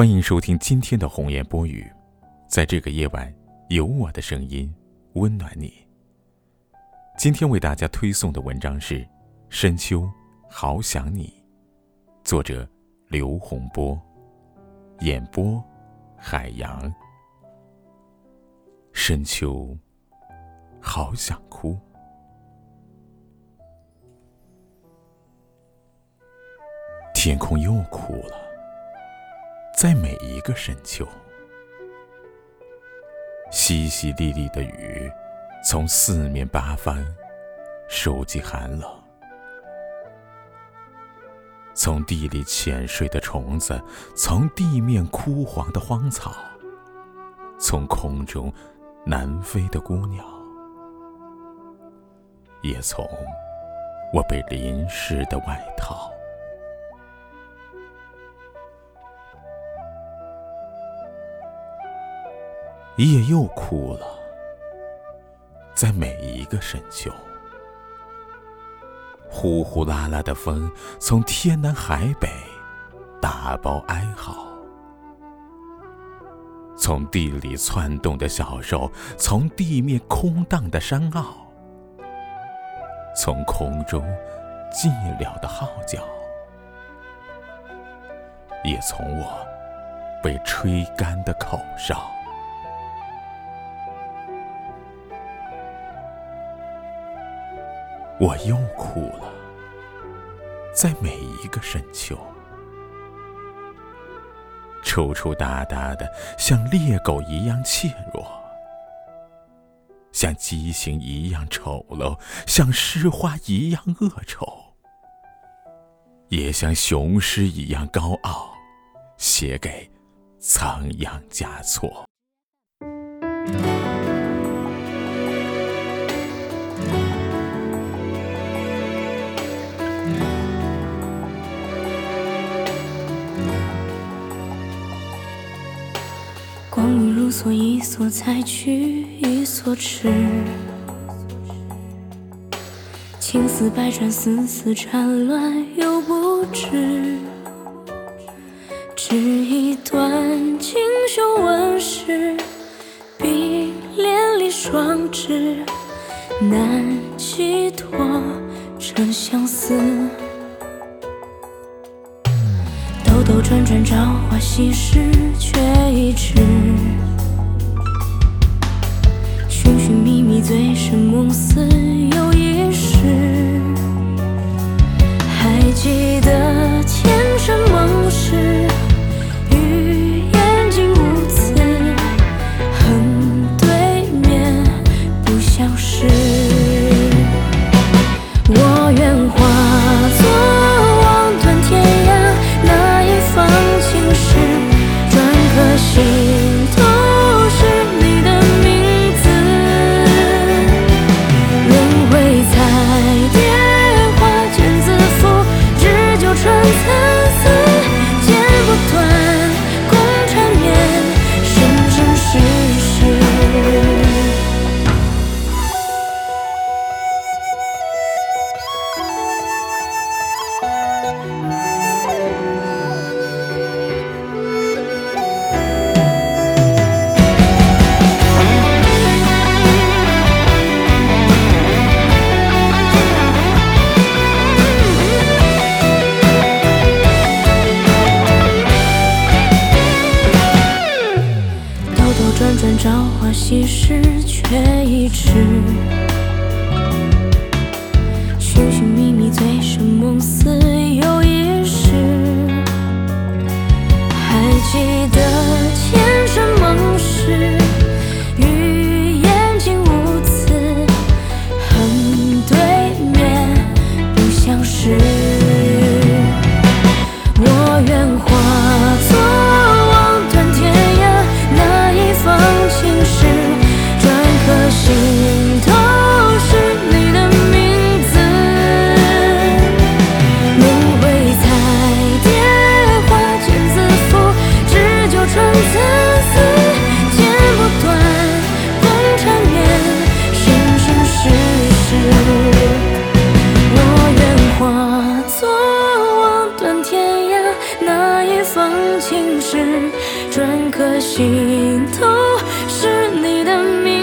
欢迎收听今天的红颜播语，在这个夜晚，有我的声音温暖你。今天为大家推送的文章是《深秋好想你》，作者刘洪波，演播海洋。深秋好想哭，天空又哭了。在每一个深秋，淅淅沥沥的雨从四面八方收集寒冷，从地里潜睡的虫子，从地面枯黄的荒草，从空中南飞的孤鸟，也从我被淋湿的外套。夜又哭了，在每一个深秋，呼呼啦啦的风从天南海北打包哀嚎，从地里窜动的小兽，从地面空荡的山坳，从空中寂寥的号角，也从我被吹干的口哨。我又哭了，在每一个深秋，抽抽搭搭的，像猎狗一样怯弱，像畸形一样丑陋，像诗花一样恶丑，也像雄狮一样高傲，写给仓央嘉措。光阴如梭，一梭采去，一所痴。情丝百转，丝丝缠乱，又不知。织一段锦绣纹饰，比连理双枝，难寄托这相思。兜兜转转，朝花夕拾，却已迟。sei. 其实却一直将情诗篆刻心头是你的名